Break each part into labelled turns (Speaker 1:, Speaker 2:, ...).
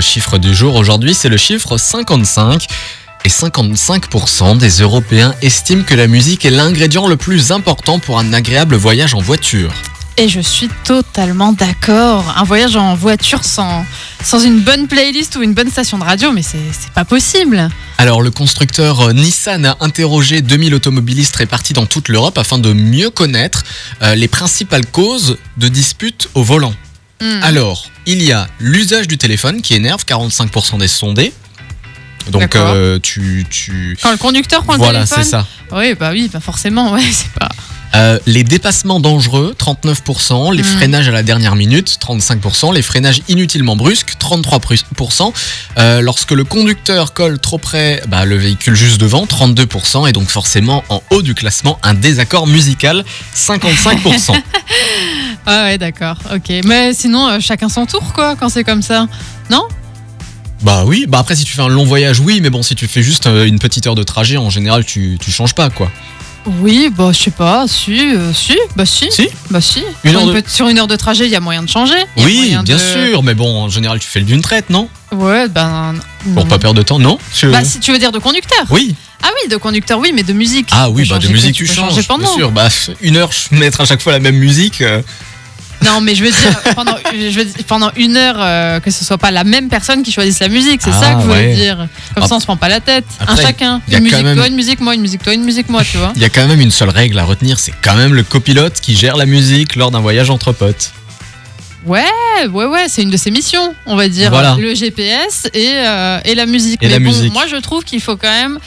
Speaker 1: Chiffre du jour aujourd'hui, c'est le chiffre 55. Et 55% des Européens estiment que la musique est l'ingrédient le plus important pour un agréable voyage en voiture.
Speaker 2: Et je suis totalement d'accord. Un voyage en voiture sans, sans une bonne playlist ou une bonne station de radio, mais c'est c'est pas possible.
Speaker 1: Alors le constructeur euh, Nissan a interrogé 2000 automobilistes répartis dans toute l'Europe afin de mieux connaître euh, les principales causes de disputes au volant.
Speaker 2: Hmm.
Speaker 1: Alors, il y a l'usage du téléphone qui énerve 45% des sondés. Donc euh, tu, tu...
Speaker 2: Quand le conducteur prend
Speaker 1: Voilà,
Speaker 2: le téléphone.
Speaker 1: c'est ça.
Speaker 2: Oui, bah oui, bah forcément, ouais, c'est pas.
Speaker 1: Euh, les dépassements dangereux, 39%, les
Speaker 2: Mm.
Speaker 1: freinages à la dernière minute, 35%, les freinages inutilement brusques, 33%, Euh, lorsque le conducteur colle trop près, bah, le véhicule juste devant, 32%, et donc forcément en haut du classement, un désaccord musical, 55%.
Speaker 2: Ah ouais, d'accord, ok. Mais sinon, euh, chacun son tour, quoi, quand c'est comme ça. Non?
Speaker 1: Bah oui, bah après si tu fais un long voyage, oui, mais bon, si tu fais juste euh, une petite heure de trajet, en général, tu, tu changes pas, quoi.
Speaker 2: Oui, bah je sais pas, si, euh, si, bah si.
Speaker 1: Si?
Speaker 2: Bah si.
Speaker 1: Une
Speaker 2: sur,
Speaker 1: heure
Speaker 2: une
Speaker 1: de-
Speaker 2: pe- sur une heure de trajet, il y a moyen de changer. Il y a
Speaker 1: Oui,
Speaker 2: moyen
Speaker 1: bien
Speaker 2: de-
Speaker 1: sûr, mais bon, en général, tu fais le d'une traite, non?
Speaker 2: Ouais, ben.
Speaker 1: Pour
Speaker 2: non.
Speaker 1: pas perdre de temps, non? Tu-
Speaker 2: Bah si tu veux dire de conducteur?
Speaker 1: Oui,
Speaker 2: Ah oui, de conducteur, oui, mais de musique.
Speaker 1: Ah
Speaker 2: Tu
Speaker 1: oui,
Speaker 2: peux
Speaker 1: bah de
Speaker 2: changer
Speaker 1: musique
Speaker 2: que-
Speaker 1: tu
Speaker 2: peux
Speaker 1: changes,
Speaker 2: changer pendant.
Speaker 1: bien sûr. Bah une heure, je mettre à chaque fois la même musique. euh,
Speaker 2: Non, mais je veux dire pendant, je veux dire, pendant une heure euh, que ce soit pas la même personne qui choisisse la musique, c'est
Speaker 1: Ah,
Speaker 2: ça que je voulais
Speaker 1: ouais.
Speaker 2: dire. Comme
Speaker 1: Ah.
Speaker 2: ça, on se prend pas la tête. un chacun.
Speaker 1: y a
Speaker 2: Une
Speaker 1: quand
Speaker 2: musique
Speaker 1: même-
Speaker 2: toi, une musique moi, une musique toi, une musique moi, tu vois.
Speaker 1: Il y a quand même une seule règle à retenir, c'est quand même le copilote qui gère la musique lors d'un voyage entre potes.
Speaker 2: Ouais, ouais, ouais, c'est une de ses missions, on va dire.
Speaker 1: Voilà.
Speaker 2: Le GPS et, euh, et la musique.
Speaker 1: Et
Speaker 2: mais
Speaker 1: la
Speaker 2: bon,
Speaker 1: musique.
Speaker 2: moi, je trouve qu'il faut quand même.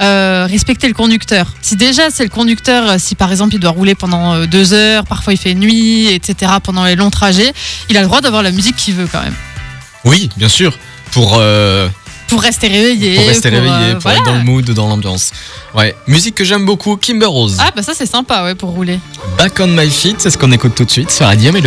Speaker 2: Euh, respecter le conducteur. Si déjà c'est le conducteur, euh, si par exemple il doit rouler pendant euh, deux heures, parfois il fait nuit, etc., pendant les longs trajets, il a le droit d'avoir la musique qu'il veut quand même.
Speaker 1: Oui, bien sûr. Pour, euh,
Speaker 2: Pour rester réveillé.
Speaker 1: pour rester réveillé,
Speaker 2: euh,
Speaker 1: pour
Speaker 2: voilà.
Speaker 1: être dans le mood, dans l'ambiance. Ouais, musique que j'aime beaucoup, Kimber Rose.
Speaker 2: Ah bah ça c'est sympa ouais pour rouler.
Speaker 1: Back on my feet, c'est ce qu'on écoute tout de suite sur Radio.